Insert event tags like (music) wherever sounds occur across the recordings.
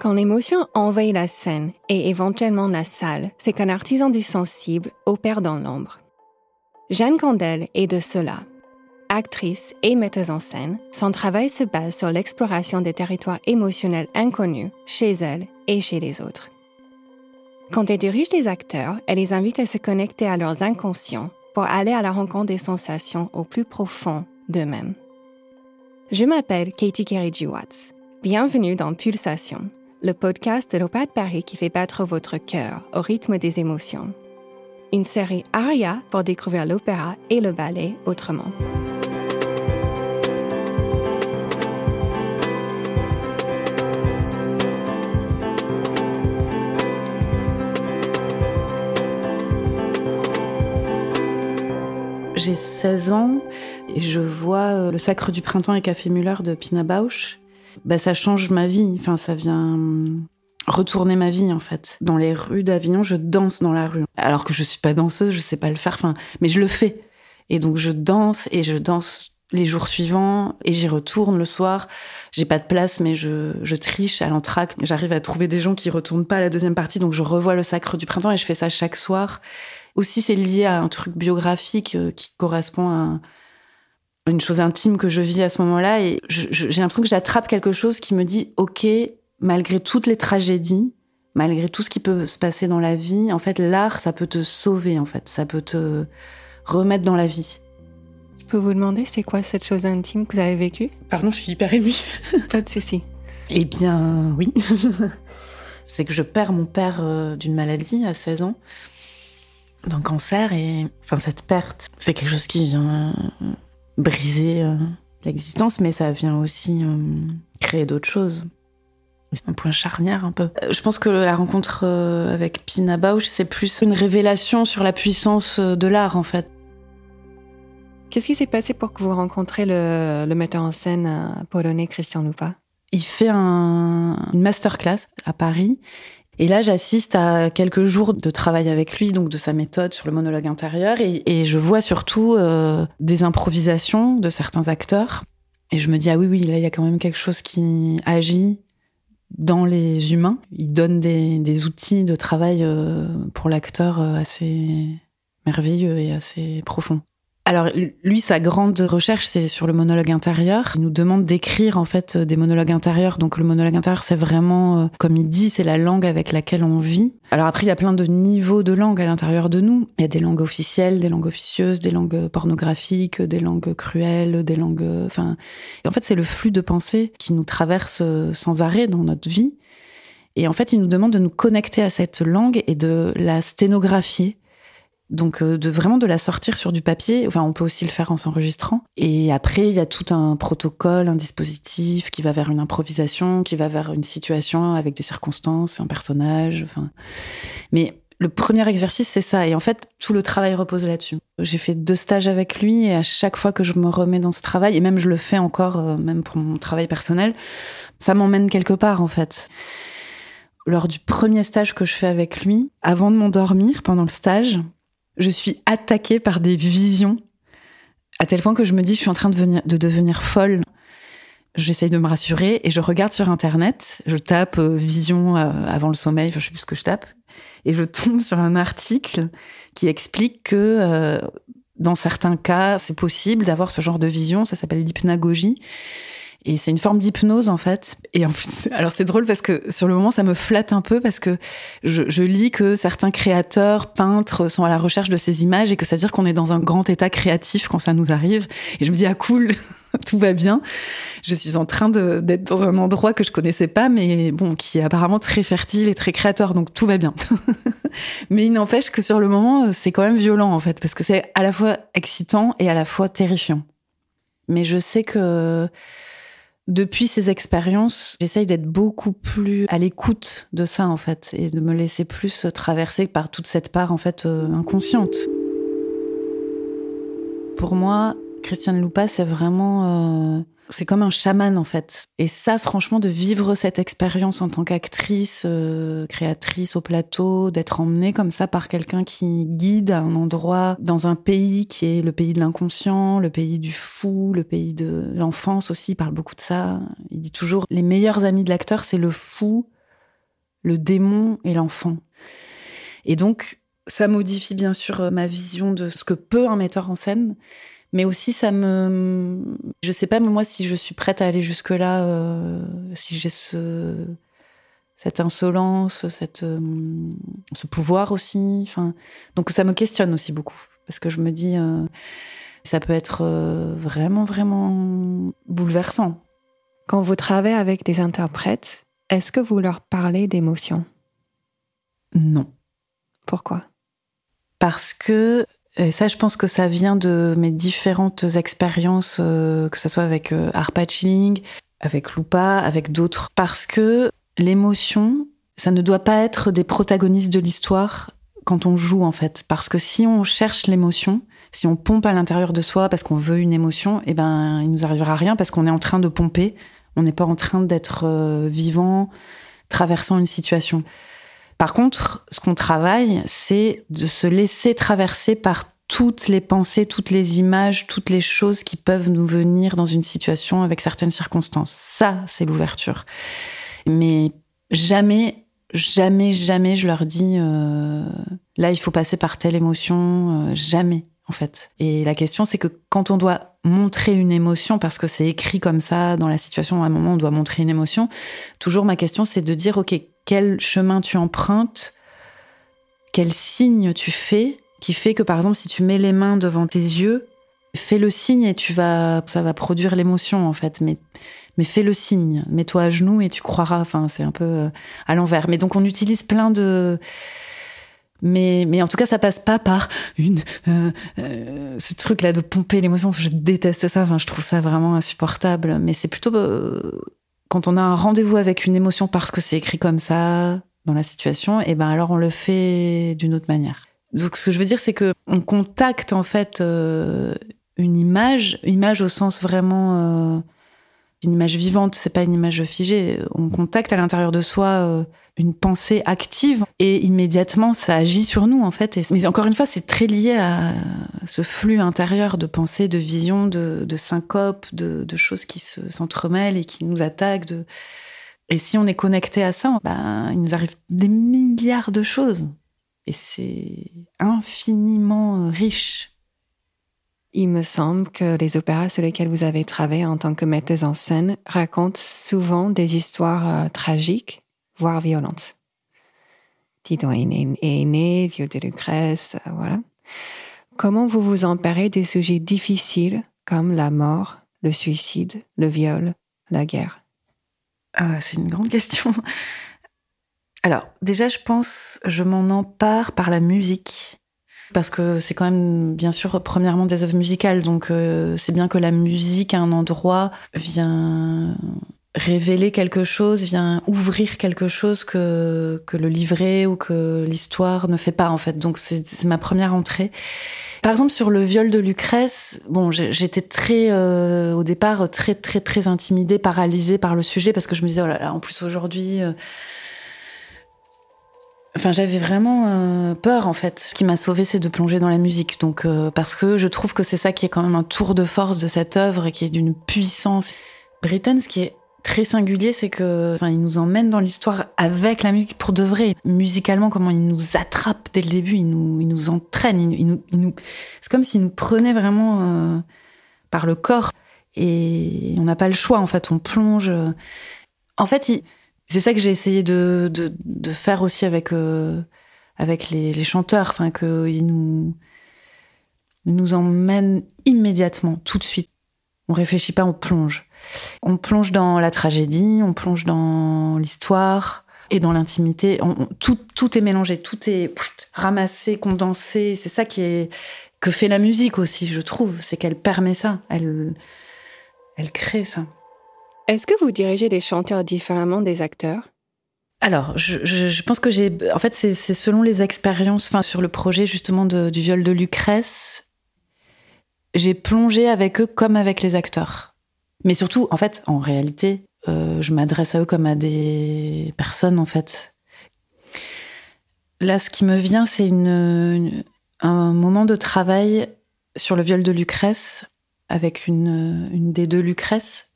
Quand l'émotion envahit la scène et éventuellement la salle, c'est qu'un artisan du sensible opère dans l'ombre. Jeanne Candel est de cela. Actrice et metteuse en scène, son travail se base sur l'exploration des territoires émotionnels inconnus chez elle et chez les autres. Quand elle dirige les acteurs, elle les invite à se connecter à leurs inconscients pour aller à la rencontre des sensations au plus profond d'eux-mêmes. Je m'appelle Katie Kerridge Watts. Bienvenue dans Pulsation, le podcast de l'Opéra de Paris qui fait battre votre cœur au rythme des émotions. Une série aria pour découvrir l'opéra et le ballet autrement. J'ai 16 ans et je vois euh, le Sacre du printemps et Café Muller de Pina Bausch bah, ça change ma vie. Enfin, ça vient retourner ma vie en fait. Dans les rues d'Avignon, je danse dans la rue. Alors que je suis pas danseuse, je sais pas le faire. Enfin, mais je le fais. Et donc je danse et je danse les jours suivants et j'y retourne le soir. J'ai pas de place, mais je, je triche à l'entracte. J'arrive à trouver des gens qui retournent pas à la deuxième partie, donc je revois le Sacre du printemps et je fais ça chaque soir. Aussi, c'est lié à un truc biographique euh, qui correspond à une chose intime que je vis à ce moment-là et j'ai l'impression que j'attrape quelque chose qui me dit ok malgré toutes les tragédies malgré tout ce qui peut se passer dans la vie en fait l'art ça peut te sauver en fait. Ça peut te remettre dans la vie. Je peux vous demander c'est quoi cette chose intime que vous avez vécue? Pardon je suis hyper émue. Pas de souci. Eh bien oui. (laughs) C'est que je perds mon père euh, d'une maladie à 16 ans d'un cancer et enfin cette perte c'est quelque chose qui vient briser euh, l'existence, mais ça vient aussi euh, créer d'autres choses. C'est un point charnière un peu. Euh, je pense que la rencontre avec Pina Bausch, c'est plus une révélation sur la puissance de l'art en fait. Qu'est-ce qui s'est passé pour que vous rencontrez le, metteur en scène polonais Christian Lupa? Il fait un, une masterclass à Paris et là, j'assiste à quelques jours de travail avec lui, donc de sa méthode sur le monologue intérieur, et, je vois surtout euh, des improvisations de certains acteurs. Et je me dis, ah oui, oui, là, il y a quand même quelque chose qui agit dans les humains. Il donne des, outils de travail euh, pour l'acteur euh, assez merveilleux et assez profonds. Alors lui, sa grande recherche, c'est sur le monologue intérieur. Il nous demande d'écrire en fait des monologues intérieurs. Donc le monologue intérieur, c'est vraiment, euh, comme il dit, c'est la langue avec laquelle on vit. Alors après, il y a plein de niveaux de langue à l'intérieur de nous. Il y a des langues officielles, des langues officieuses, des langues pornographiques, des langues cruelles, des langues... Enfin, en fait, c'est le flux de pensée qui nous traverse euh, sans arrêt dans notre vie. Et en fait, il nous demande de nous connecter à cette langue et de la sténographier donc euh, de vraiment de la sortir sur du papier. Enfin, on peut aussi le faire en s'enregistrant. Et après, il y a tout un protocole, un dispositif qui va vers une improvisation, qui va vers une situation avec des circonstances, un personnage. Enfin, mais le premier exercice, c'est ça. Et en fait, tout le travail repose là-dessus. J'ai fait deux stages avec lui et à chaque fois que je me remets dans ce travail, et même je le fais encore, euh, même pour mon travail personnel, ça m'emmène quelque part, en fait. Lors du premier stage que je fais avec lui, avant de m'endormir pendant le stage, je suis attaquée par des visions à tel point que je me dis je suis en train de, de devenir folle. J'essaye de me rassurer et je regarde sur internet, je tape euh, vision euh, avant le sommeil, je sais plus ce que je tape, et je tombe sur un article qui explique que euh, dans certains cas, c'est possible d'avoir ce genre de vision, ça s'appelle l'hypnagogie. Et c'est une forme d'hypnose en fait. Et en plus, (laughs) alors c'est drôle parce que sur le moment ça me flatte un peu parce que je, je, lis que certains créateurs, peintres sont à la recherche de ces images et que ça veut dire qu'on est dans un grand état créatif quand ça nous arrive. Et je me dis ah cool, (laughs) tout va bien. Je suis en train d'être dans un endroit que je connaissais pas, mais bon, qui est apparemment très fertile et très créateur, donc tout va bien. (laughs) mais il n'empêche que sur le moment, c'est quand même violent en fait parce que c'est à la fois excitant et à la fois terrifiant. Mais je sais que depuis ces expériences, j'essaye d'être beaucoup plus à l'écoute de ça en fait et de me laisser plus traverser par toute cette part en fait euh, inconsciente. Pour moi, Christiane Loupa, c'est vraiment euh, c'est comme un chaman en fait. Et ça, franchement, de vivre cette expérience en tant qu'actrice, euh, créatrice au plateau, d'être emmenée comme ça par quelqu'un qui guide à un endroit dans un pays qui est le pays de l'inconscient, le pays du fou, le pays de l'enfance aussi. Il parle beaucoup de ça. Il dit toujours les meilleurs amis de l'acteur, c'est le fou, le démon et l'enfant. Et donc, ça modifie bien sûr ma vision de ce que peut un metteur en scène, mais aussi ça me. Je sais pas, moi, si je suis prête à aller jusque-là, euh, si j'ai ce cette insolence, cette, euh, ce pouvoir aussi. Enfin, donc ça me questionne aussi beaucoup parce que je me dis, euh, ça peut être vraiment, vraiment bouleversant. Quand vous travaillez avec des interprètes, est-ce que vous leur parlez d'émotions? Non. Pourquoi? Parce que ça, je pense que ça vient de mes différentes expériences, euh, que ce soit avec euh, Arpa Chilling, avec Lupa, avec d'autres. Parce que l'émotion, ça ne doit pas être des protagonistes de l'histoire quand on joue, en fait. Parce que si on cherche l'émotion, si on pompe à l'intérieur de soi parce qu'on veut une émotion, eh ben, il nous arrivera rien parce qu'on est en train de pomper. On n'est pas en train d'être euh, vivant, traversant une situation. Par contre, ce qu'on travaille, c'est de se laisser traverser par toutes les pensées, toutes les images, toutes les choses qui peuvent nous venir dans une situation avec certaines circonstances. Ça, c'est l'ouverture. Mais jamais, jamais, jamais je leur dis euh, là, il faut passer par telle émotion. Euh, jamais, en fait. Et la question, c'est que quand on doit montrer une émotion, parce que c'est écrit comme ça dans la situation, à un moment, on doit montrer une émotion, toujours ma question, c'est de dire, OK, quel chemin tu empruntes, quel signe tu fais, qui fait que par exemple si tu mets les mains devant tes yeux, fais le signe et tu vas, ça va produire l'émotion en fait. Mais mais fais le signe, mets-toi à genoux et tu croiras. Enfin c'est un peu euh, à l'envers. Mais donc on utilise plein de mais, mais en tout cas, ça passe pas par une euh, euh, ce truc-là de pomper l'émotion. Je déteste ça. Enfin, je trouve ça vraiment insupportable. Mais c'est plutôt quand on a un rendez-vous avec une émotion parce que c'est écrit comme ça dans la situation, et eh ben alors on le fait d'une autre manière. Donc ce que je veux dire, c'est que on contacte en fait euh, une image, image au sens vraiment euh, une image vivante, c'est pas une image figée. On contacte à l'intérieur de soi euh, une pensée active et immédiatement ça agit sur nous en fait. mais encore une fois, c'est très lié à ce flux intérieur de pensées, de visions, de, de syncope, de, choses qui s'entremêlent et qui nous attaquent. Et si on est connecté à ça, ben, il nous arrive des milliards de choses. Et c'est infiniment riche. Il me semble que les opéras sur lesquels vous avez travaillé en tant que metteuse en scène racontent souvent des histoires euh, tragiques voire violente. Tidon est né, viol de Lucrèce, euh, voilà. Comment vous vous emparez des sujets difficiles comme la mort, le suicide, le viol, la guerre? Ah, C'est une grande question. Alors, déjà, je pense, je m'en empare par la musique. Parce que c'est quand même, bien sûr, premièrement des œuvres musicales. Donc, euh, c'est bien que la musique à un endroit vient révéler quelque chose, vient ouvrir quelque chose que, que le livret ou que l'histoire ne fait pas en fait. Donc c'est ma première entrée. Par exemple sur le viol de Lucrèce, bon j'étais très euh, au départ très très très intimidée, paralysée par le sujet parce que je me disais oh là là en plus aujourd'hui euh, Enfin, j'avais vraiment euh, peur en fait. Ce qui m'a sauvée, c'est de plonger dans la musique. Donc, parce que je trouve que c'est ça qui est quand même un tour de force de cette œuvre et qui est d'une puissance. Britten, ce qui est très singulier, c'est que, enfin, il nous emmène dans l'histoire avec la musique pour de vrai. Musicalement, comment il nous attrape dès le début, il nous, il nous entraîne, il, nous, il c'est comme s'il nous prenait vraiment euh, par le corps. Et on n'a pas le choix, en fait, on plonge. En fait, c'est ça que j'ai essayé de, de, faire aussi avec, euh, avec les, les, chanteurs, enfin, qu'ils nous, nous emmènent immédiatement, tout de suite. On réfléchit pas, on plonge. On plonge dans la tragédie, on plonge dans l'histoire et dans l'intimité. tout, tout est mélangé, tout est ramassé, condensé. C'est ça qui est que fait la musique aussi, je trouve, c'est qu'elle permet ça, elle, elle crée ça. Est-ce que vous dirigez les chanteurs différemment des acteurs? Alors, je, pense que j'ai. En fait, c'est selon les expériences. Enfin, sur le projet justement du viol de Lucrèce, j'ai plongé avec eux comme avec les acteurs. Mais surtout, en fait, en réalité, euh, je m'adresse à eux comme à des personnes, en fait. Là, ce qui me vient, c'est un moment de travail sur le viol de Lucrèce avec une, des deux Lucrèce.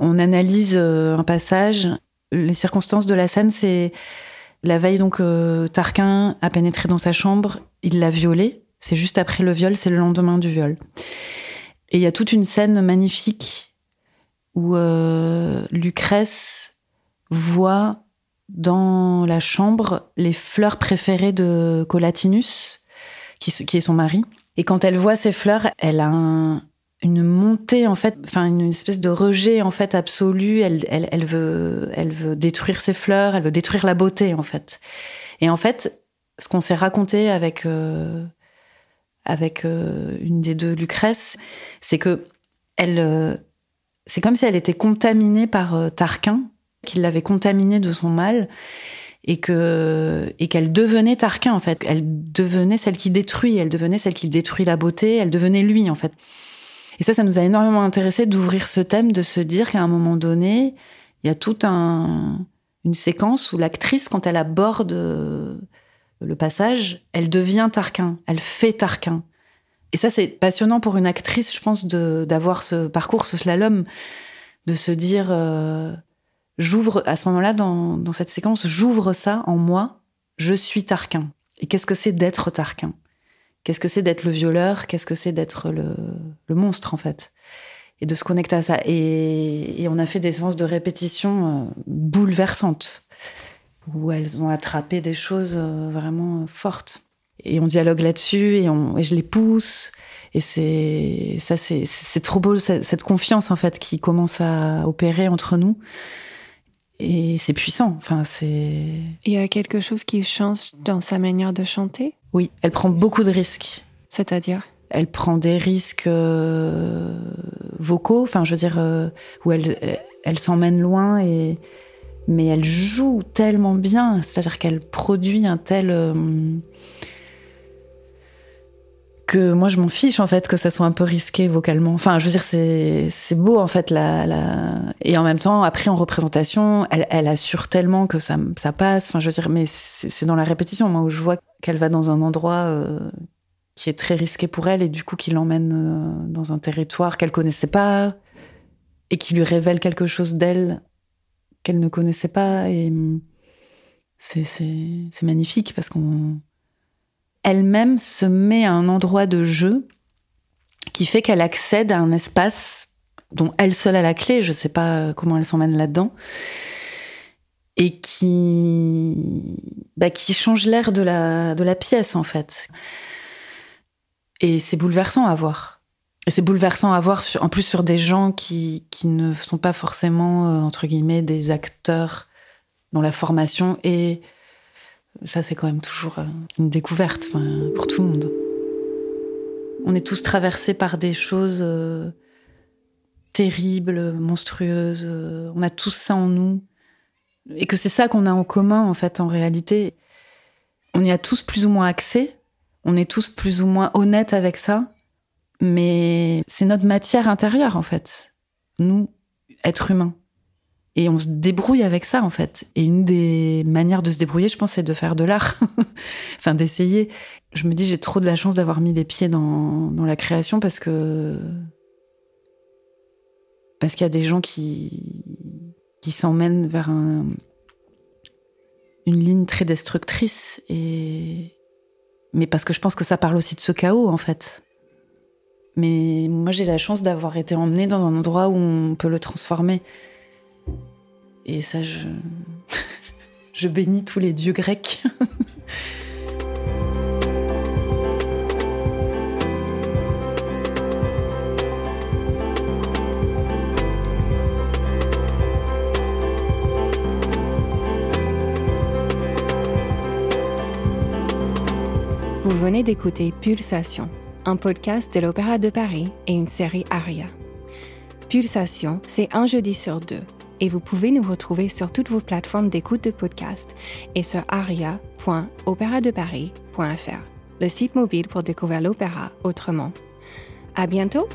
On analyse euh, un passage. Les circonstances de la scène, c'est La veille, donc, euh, Tarquin a pénétré dans sa chambre, il l'a violée. C'est juste après le viol, c'est le lendemain du viol. Et il y a toute une scène magnifique où euh, Lucrèce voit dans la chambre les fleurs préférées de Colatinus, qui, qui est son mari. Et quand elle voit ces fleurs, elle a un, une montée en fait, enfin une espèce de rejet en fait absolu. Elle, elle, elle, veut, elle veut détruire ses fleurs, elle veut détruire la beauté en fait. Et en fait, ce qu'on s'est raconté avec euh, avec euh, une des deux Lucrèce, c'est que elle, euh, c'est comme si elle était contaminée par Tarquin, qu'il l'avait contaminée de son mal et que et qu'elle devenait Tarquin en fait. Elle devenait celle qui détruit, elle devenait celle qui détruit la beauté, elle devenait lui en fait. Et ça, ça nous a énormément intéressé d'ouvrir ce thème, de se dire qu'à un moment donné, il y a toute un, une séquence où l'actrice, quand elle aborde euh, le passage, elle devient Tarquin, elle fait Tarquin. Et ça, c'est passionnant pour une actrice, je pense, d'avoir ce parcours, ce slalom, de se dire, euh, j'ouvre, à ce moment-là, dans cette séquence, j'ouvre ça en moi, je suis Tarquin. Et qu'est-ce que c'est d'être Tarquin Qu'est-ce que c'est d'être le violeur? Qu'est-ce que c'est d'être le, monstre, en fait? Et de se connecter à ça. Et, on a fait des séances de répétition euh, bouleversantes, où elles ont attrapé des choses euh, vraiment fortes. Et on dialogue là-dessus, et, je les pousse. Et ça, c'est trop beau, cette confiance, en fait, qui commence à opérer entre nous. Et c'est puissant. Enfin, c'est. Il y a quelque chose qui change dans sa manière de chanter? Oui, elle prend beaucoup de risques. C'est-à-dire? Elle prend des risques euh, vocaux, enfin, je veux dire, euh, où elle, elle s'emmène loin, et, mais elle joue tellement bien, c'est-à-dire qu'elle produit un tel. Euh, que moi je m'en fiche en fait que ça soit un peu risqué vocalement. Enfin, je veux dire c'est beau en fait la, la et en même temps après en représentation, elle, assure tellement que ça ça passe. Enfin, je veux dire mais c'est dans la répétition moi où je vois qu'elle va dans un endroit euh, qui est très risqué pour elle et du coup qui l'emmène euh, dans un territoire qu'elle connaissait pas et qui lui révèle quelque chose d'elle qu'elle ne connaissait pas et c'est c'est magnifique parce qu'on elle-même se met à un endroit de jeu qui fait qu'elle accède à un espace dont elle seule a la clé, je ne sais pas comment elle s'emmène là-dedans, et qui, bah, qui change l'air de la, de la pièce en fait. Et c'est bouleversant à voir. Et c'est bouleversant à voir en plus sur des gens qui, qui ne sont pas forcément, euh, entre guillemets, des acteurs dont la formation est ça, c'est quand même toujours euh, une découverte pour tout le monde. On est tous traversés par des choses euh, terribles, monstrueuses. Euh, on a tous ça en nous. Et que c'est ça qu'on a en commun, en fait, en réalité. On y a tous plus ou moins accès. On est tous plus ou moins honnêtes avec ça. Mais c'est notre matière intérieure, en fait. Nous, êtres humains. Et on se débrouille avec ça, en fait. Et une des manières de se débrouiller, je pense, c'est de faire de l'art. (laughs) enfin, d'essayer. Je me dis, j'ai trop de la chance d'avoir mis les pieds dans, la création parce que. Parce qu'il y a des gens qui, qui s'emmènent vers un, une ligne très destructrice. Et. Mais parce que je pense que ça parle aussi de ce chaos, en fait. Mais moi, j'ai la chance d'avoir été emmenée dans un endroit où on peut le transformer. Et ça, je, (laughs) je bénis tous les dieux grecs. (laughs) Vous venez d'écouter Pulsation, un podcast de l'Opéra de Paris et une série Aria. Pulsation, c'est un jeudi sur deux et vous pouvez nous retrouver sur toutes vos plateformes d'écoute de podcast et sur aria.opéradeparis.fr, le site mobile pour découvrir l'opéra autrement. À bientôt!